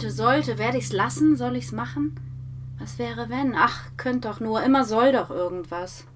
Wollte, sollte, werde ich's lassen? Soll ich's machen? Was wäre wenn? Ach, könnt doch nur, immer soll doch irgendwas.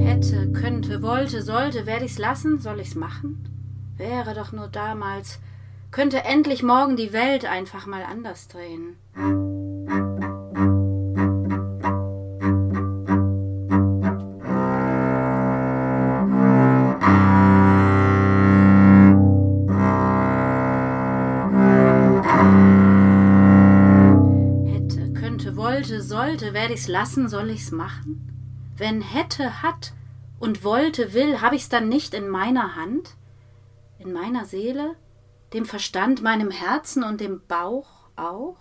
Hätte, könnte, wollte, sollte, werde ich's lassen? Soll ich's machen? Wäre doch nur damals könnte endlich morgen die Welt einfach mal anders drehen. Hätte, könnte, wollte, sollte, werde ich's lassen, soll ich's machen? Wenn hätte, hat und wollte, will, hab ich's dann nicht in meiner Hand? In meiner Seele? Dem Verstand, meinem Herzen und dem Bauch auch?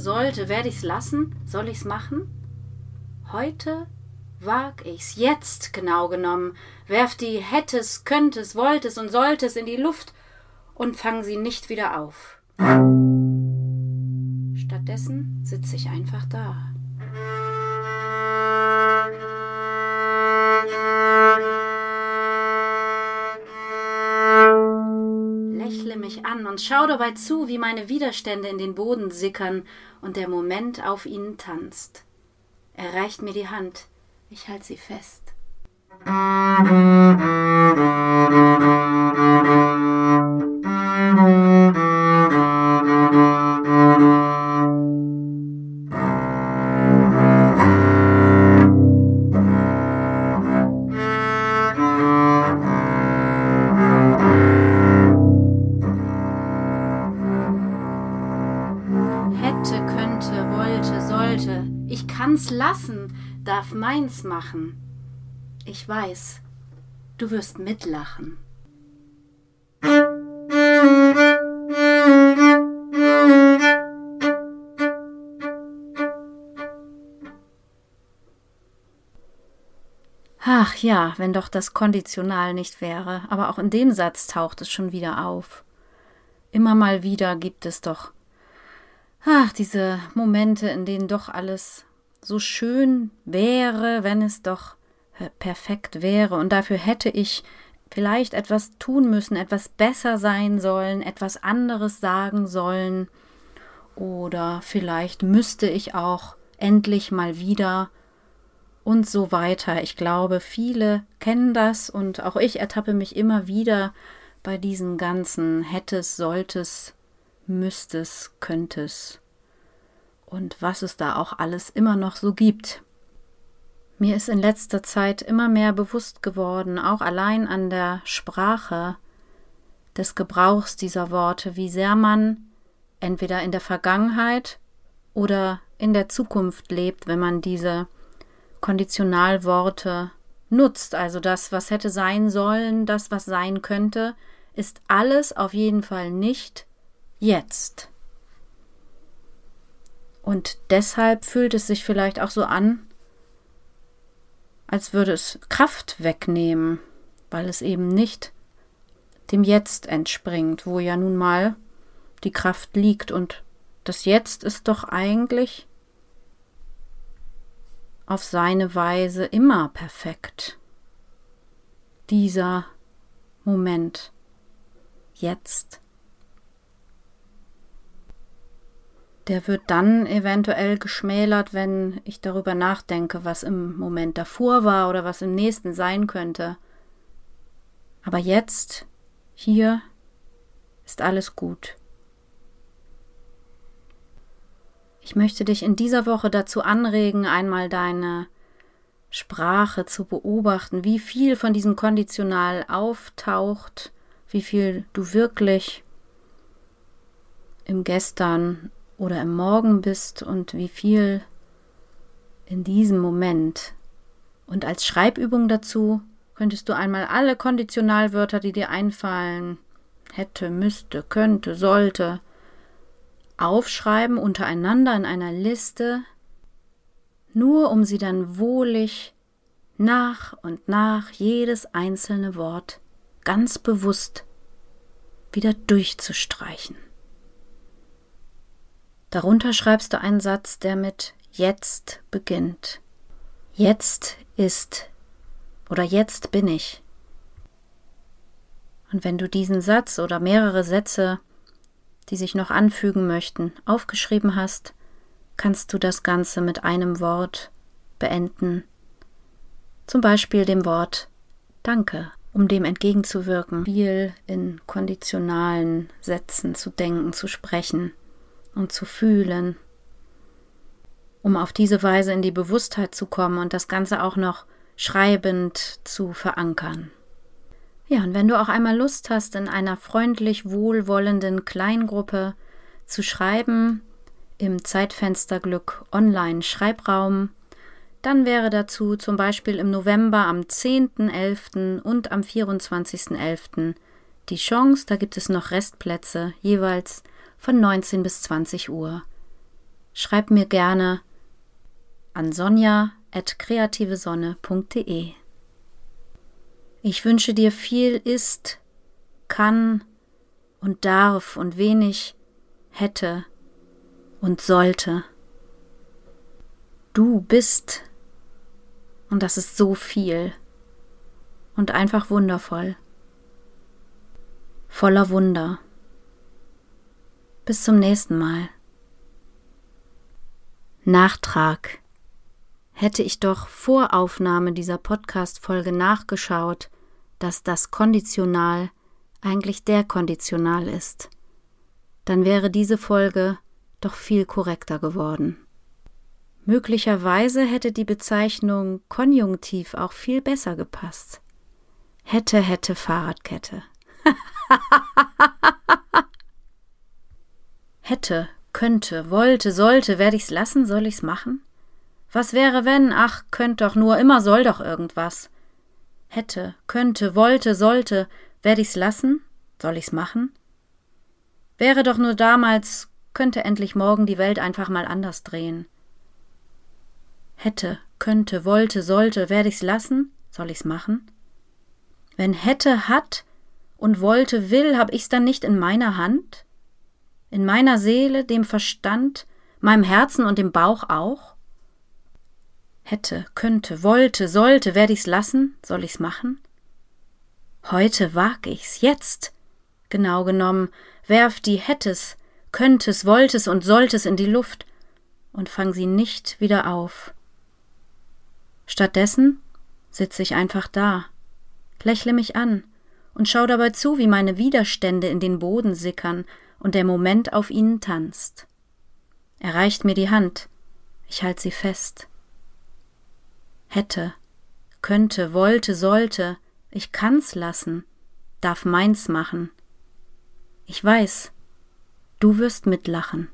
Sollte, werde ich's lassen? Soll ich's machen? Heute wag ich's, jetzt genau genommen, werf die hättes, könntest, wolltest und solltest in die Luft und fang sie nicht wieder auf. Stattdessen sitze ich einfach da. Mich an und schau dabei zu, wie meine Widerstände in den Boden sickern und der Moment auf ihnen tanzt. Er reicht mir die Hand, ich halte sie fest. Kann's lassen, darf meins machen. Ich weiß, du wirst mitlachen. Ach ja, wenn doch das Konditional nicht wäre, aber auch in dem Satz taucht es schon wieder auf. Immer mal wieder gibt es doch, ach, diese Momente, in denen doch alles so schön wäre, wenn es doch äh, perfekt wäre, und dafür hätte ich vielleicht etwas tun müssen, etwas besser sein sollen, etwas anderes sagen sollen, oder vielleicht müsste ich auch endlich mal wieder und so weiter. Ich glaube, viele kennen das und auch ich ertappe mich immer wieder bei diesen ganzen hättes, solltes, müsstest, könntest und was es da auch alles immer noch so gibt. Mir ist in letzter Zeit immer mehr bewusst geworden, auch allein an der Sprache des Gebrauchs dieser Worte, wie sehr man entweder in der Vergangenheit oder in der Zukunft lebt, wenn man diese Konditionalworte nutzt. Also das, was hätte sein sollen, das, was sein könnte, ist alles auf jeden Fall nicht jetzt. Und deshalb fühlt es sich vielleicht auch so an, als würde es Kraft wegnehmen, weil es eben nicht dem Jetzt entspringt, wo ja nun mal die Kraft liegt. Und das Jetzt ist doch eigentlich auf seine Weise immer perfekt. Dieser Moment. Jetzt. Der wird dann eventuell geschmälert, wenn ich darüber nachdenke, was im Moment davor war oder was im nächsten sein könnte. Aber jetzt, hier, ist alles gut. Ich möchte dich in dieser Woche dazu anregen, einmal deine Sprache zu beobachten, wie viel von diesem Konditional auftaucht, wie viel du wirklich im Gestern oder im Morgen bist und wie viel in diesem Moment. Und als Schreibübung dazu könntest du einmal alle Konditionalwörter, die dir einfallen, hätte, müsste, könnte, sollte, aufschreiben untereinander in einer Liste, nur um sie dann wohlig nach und nach jedes einzelne Wort ganz bewusst wieder durchzustreichen. Darunter schreibst du einen Satz, der mit jetzt beginnt. Jetzt ist oder jetzt bin ich. Und wenn du diesen Satz oder mehrere Sätze, die sich noch anfügen möchten, aufgeschrieben hast, kannst du das Ganze mit einem Wort beenden. Zum Beispiel dem Wort Danke, um dem entgegenzuwirken, viel in konditionalen Sätzen zu denken, zu sprechen und zu fühlen, um auf diese Weise in die Bewusstheit zu kommen und das Ganze auch noch schreibend zu verankern. Ja, und wenn du auch einmal Lust hast, in einer freundlich wohlwollenden Kleingruppe zu schreiben, im Zeitfensterglück Online Schreibraum, dann wäre dazu zum Beispiel im November am 10.11. und am 24.11. die Chance, da gibt es noch Restplätze, jeweils von 19 bis 20 Uhr. Schreib mir gerne an sonja.kreativesonne.de. Ich wünsche dir viel ist, kann und darf und wenig hätte und sollte. Du bist und das ist so viel und einfach wundervoll. Voller Wunder. Bis zum nächsten Mal. Nachtrag. Hätte ich doch vor Aufnahme dieser Podcast-Folge nachgeschaut, dass das Konditional eigentlich der Konditional ist, dann wäre diese Folge doch viel korrekter geworden. Möglicherweise hätte die Bezeichnung Konjunktiv auch viel besser gepasst. Hätte, hätte Fahrradkette. Hätte, könnte, wollte, sollte, werde ich's lassen, soll ich's machen? Was wäre, wenn, ach, könnt doch nur, immer soll doch irgendwas. Hätte, könnte, wollte, sollte, werde ich's lassen, soll ich's machen? Wäre doch nur damals, könnte endlich morgen die Welt einfach mal anders drehen. Hätte, könnte, wollte, sollte, werde ich's lassen, soll ich's machen? Wenn hätte, hat und wollte, will, hab ich's dann nicht in meiner Hand? In meiner Seele, dem Verstand, meinem Herzen und dem Bauch auch? Hätte, könnte, wollte, sollte, werde ich's lassen, soll ich's machen? Heute wag ich's, jetzt. Genau genommen, werf die hättes, könntest, wolltes und solltes in die Luft und fang sie nicht wieder auf. Stattdessen sitze ich einfach da, lächle mich an und schau dabei zu, wie meine Widerstände in den Boden sickern und der Moment auf ihnen tanzt. Er reicht mir die Hand, ich halte sie fest. Hätte, könnte, wollte, sollte, ich kann's lassen, darf meins machen. Ich weiß, du wirst mitlachen.